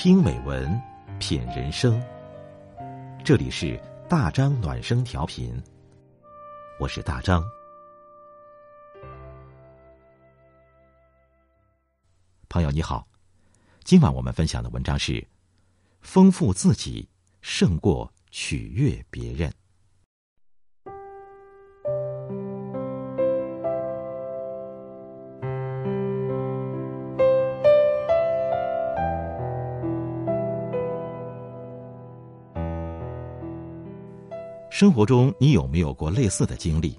听美文，品人生。这里是大张暖声调频，我是大张。朋友你好，今晚我们分享的文章是：丰富自己胜过取悦别人。生活中，你有没有过类似的经历？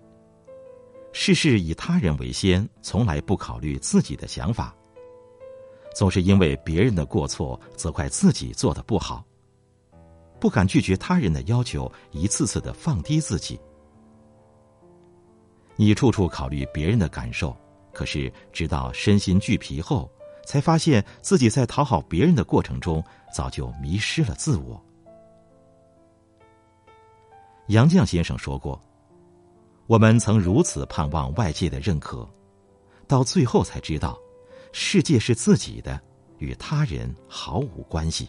事事以他人为先，从来不考虑自己的想法，总是因为别人的过错责怪自己做的不好，不敢拒绝他人的要求，一次次的放低自己。你处处考虑别人的感受，可是直到身心俱疲后，才发现自己在讨好别人的过程中，早就迷失了自我。杨绛先生说过：“我们曾如此盼望外界的认可，到最后才知道，世界是自己的，与他人毫无关系。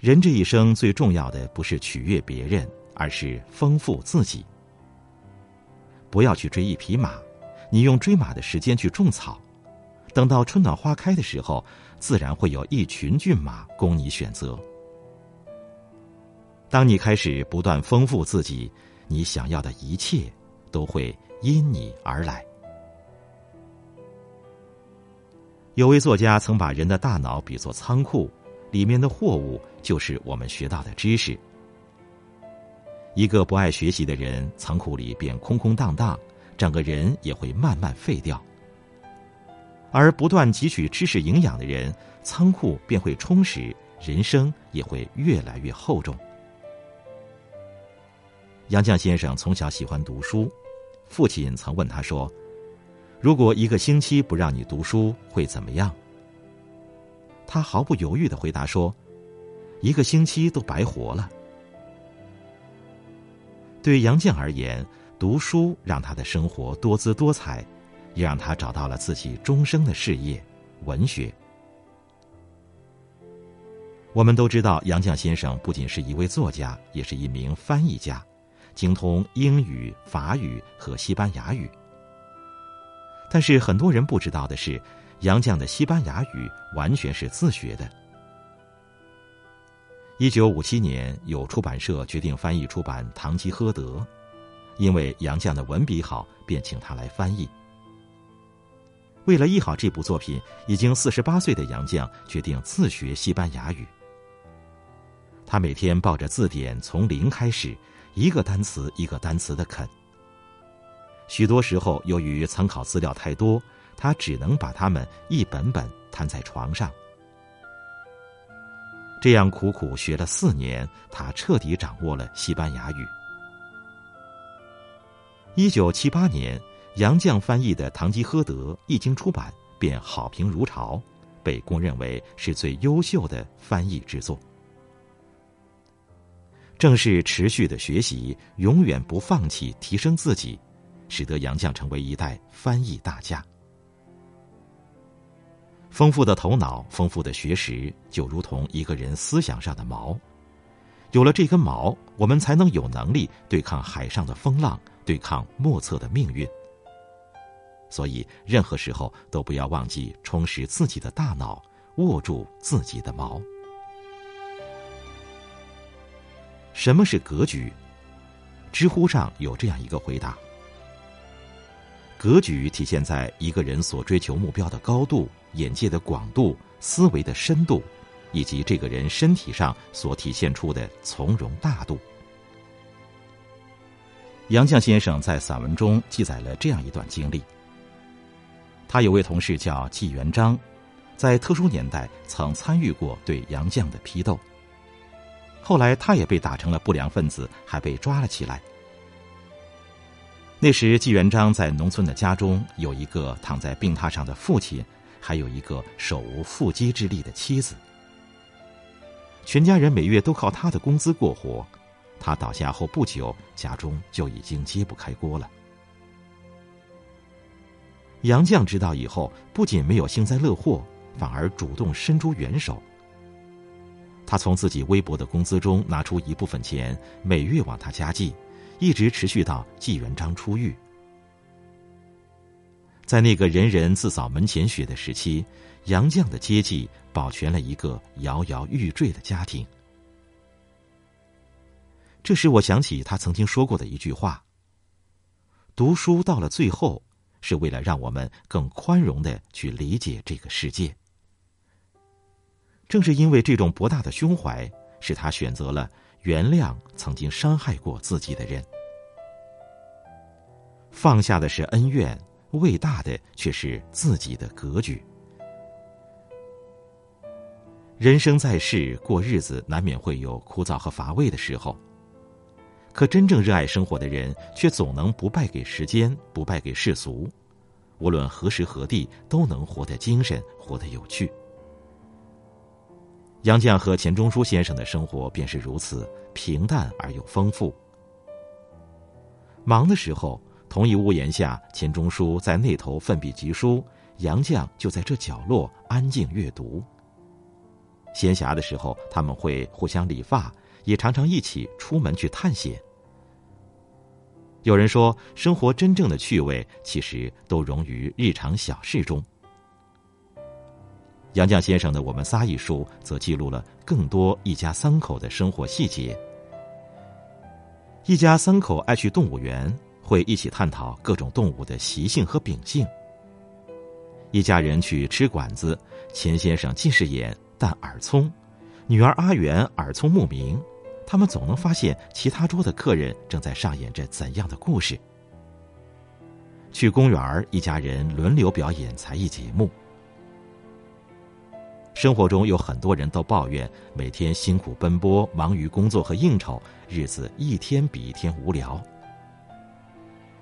人这一生最重要的不是取悦别人，而是丰富自己。不要去追一匹马，你用追马的时间去种草，等到春暖花开的时候，自然会有一群骏马供你选择。”当你开始不断丰富自己，你想要的一切都会因你而来。有位作家曾把人的大脑比作仓库，里面的货物就是我们学到的知识。一个不爱学习的人，仓库里便空空荡荡，整个人也会慢慢废掉；而不断汲取知识营养的人，仓库便会充实，人生也会越来越厚重。杨绛先生从小喜欢读书，父亲曾问他说：“如果一个星期不让你读书，会怎么样？”他毫不犹豫的回答说：“一个星期都白活了。”对杨绛而言，读书让他的生活多姿多彩，也让他找到了自己终生的事业——文学。我们都知道，杨绛先生不仅是一位作家，也是一名翻译家。精通英语、法语和西班牙语，但是很多人不知道的是，杨绛的西班牙语完全是自学的。一九五七年，有出版社决定翻译出版《堂吉诃德》，因为杨绛的文笔好，便请他来翻译。为了译好这部作品，已经四十八岁的杨绛决定自学西班牙语。他每天抱着字典，从零开始。一个单词一个单词的啃，许多时候由于参考资料太多，他只能把它们一本本摊在床上。这样苦苦学了四年，他彻底掌握了西班牙语。一九七八年，杨绛翻译的《堂吉诃德》一经出版，便好评如潮，被公认为是最优秀的翻译之作。正是持续的学习，永远不放弃提升自己，使得杨绛成为一代翻译大家。丰富的头脑，丰富的学识，就如同一个人思想上的锚。有了这根锚，我们才能有能力对抗海上的风浪，对抗莫测的命运。所以，任何时候都不要忘记充实自己的大脑，握住自己的锚。什么是格局？知乎上有这样一个回答：格局体现在一个人所追求目标的高度、眼界的广度、思维的深度，以及这个人身体上所体现出的从容大度。杨绛先生在散文中记载了这样一段经历：他有位同事叫纪元璋，在特殊年代曾参与过对杨绛的批斗。后来，他也被打成了不良分子，还被抓了起来。那时，纪元璋在农村的家中有一个躺在病榻上的父亲，还有一个手无缚鸡之力的妻子。全家人每月都靠他的工资过活。他倒下后不久，家中就已经揭不开锅了。杨绛知道以后，不仅没有幸灾乐祸，反而主动伸出援手。他从自己微薄的工资中拿出一部分钱，每月往他家寄，一直持续到纪元璋出狱。在那个人人自扫门前雪的时期，杨绛的接济保全了一个摇摇欲坠的家庭。这使我想起他曾经说过的一句话：“读书到了最后，是为了让我们更宽容的去理解这个世界。”正是因为这种博大的胸怀，使他选择了原谅曾经伤害过自己的人，放下的是恩怨，伟大的却是自己的格局。人生在世，过日子难免会有枯燥和乏味的时候。可真正热爱生活的人，却总能不败给时间，不败给世俗，无论何时何地，都能活得精神，活得有趣。杨绛和钱钟书先生的生活便是如此平淡而又丰富。忙的时候，同一屋檐下，钱钟书在那头奋笔疾书，杨绛就在这角落安静阅读。闲暇的时候，他们会互相理发，也常常一起出门去探险。有人说，生活真正的趣味其实都融于日常小事中。杨绛先生的《我们仨》一书，则记录了更多一家三口的生活细节。一家三口爱去动物园，会一起探讨各种动物的习性和秉性。一家人去吃馆子，钱先生近视眼，但耳聪；女儿阿元耳聪目明。他们总能发现其他桌的客人正在上演着怎样的故事。去公园一家人轮流表演才艺节目。生活中有很多人都抱怨每天辛苦奔波，忙于工作和应酬，日子一天比一天无聊。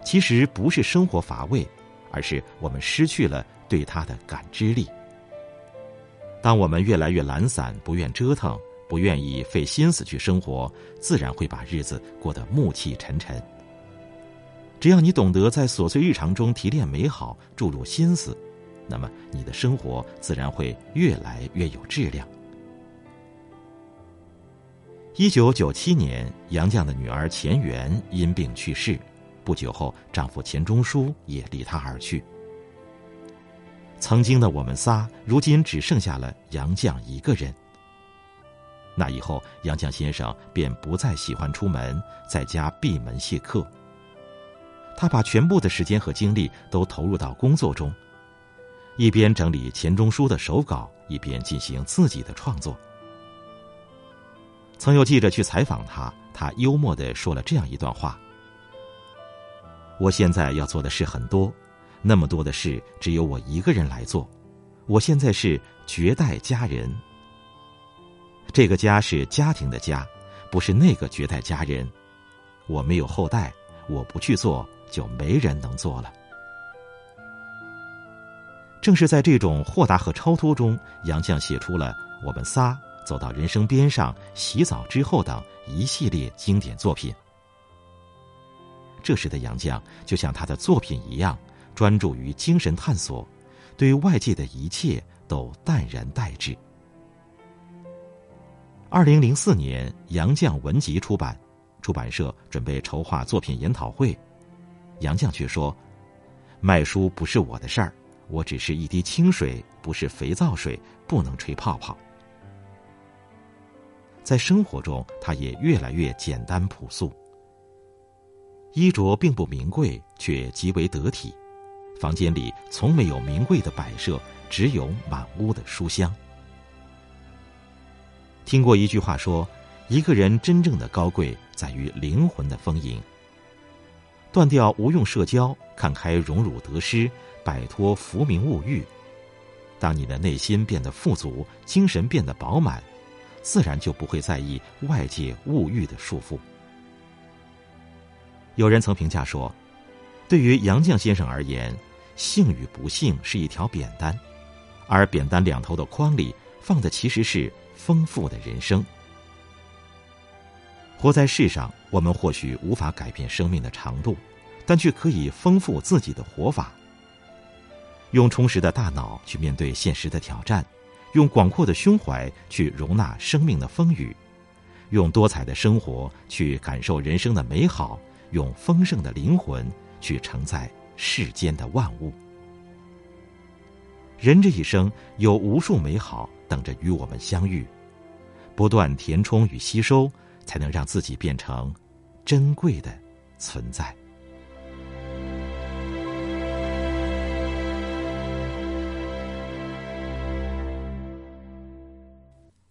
其实不是生活乏味，而是我们失去了对它的感知力。当我们越来越懒散，不愿折腾。不愿意费心思去生活，自然会把日子过得暮气沉沉。只要你懂得在琐碎日常中提炼美好，注入心思，那么你的生活自然会越来越有质量。一九九七年，杨绛的女儿钱媛因病去世，不久后，丈夫钱钟书也离她而去。曾经的我们仨，如今只剩下了杨绛一个人。那以后，杨绛先生便不再喜欢出门，在家闭门谢客。他把全部的时间和精力都投入到工作中，一边整理钱钟书的手稿，一边进行自己的创作。曾有记者去采访他，他幽默的说了这样一段话：“我现在要做的事很多，那么多的事只有我一个人来做。我现在是绝代佳人。”这个家是家庭的家，不是那个绝代佳人。我没有后代，我不去做，就没人能做了。正是在这种豁达和超脱中，杨绛写出了《我们仨》《走到人生边上》《洗澡之后》等一系列经典作品。这时的杨绛就像他的作品一样，专注于精神探索，对外界的一切都淡然待之。二零零四年，杨绛文集出版，出版社准备筹划作品研讨会，杨绛却说：“卖书不是我的事儿，我只是一滴清水，不是肥皂水，不能吹泡泡。”在生活中，他也越来越简单朴素，衣着并不名贵，却极为得体，房间里从没有名贵的摆设，只有满屋的书香。听过一句话说，一个人真正的高贵在于灵魂的丰盈。断掉无用社交，看开荣辱得失，摆脱浮名物欲。当你的内心变得富足，精神变得饱满，自然就不会在意外界物欲的束缚。有人曾评价说，对于杨绛先生而言，幸与不幸是一条扁担，而扁担两头的筐里放的其实是。丰富的人生，活在世上，我们或许无法改变生命的长度，但却可以丰富自己的活法。用充实的大脑去面对现实的挑战，用广阔的胸怀去容纳生命的风雨，用多彩的生活去感受人生的美好，用丰盛的灵魂去承载世间的万物。人这一生有无数美好等着与我们相遇，不断填充与吸收，才能让自己变成珍贵的存在。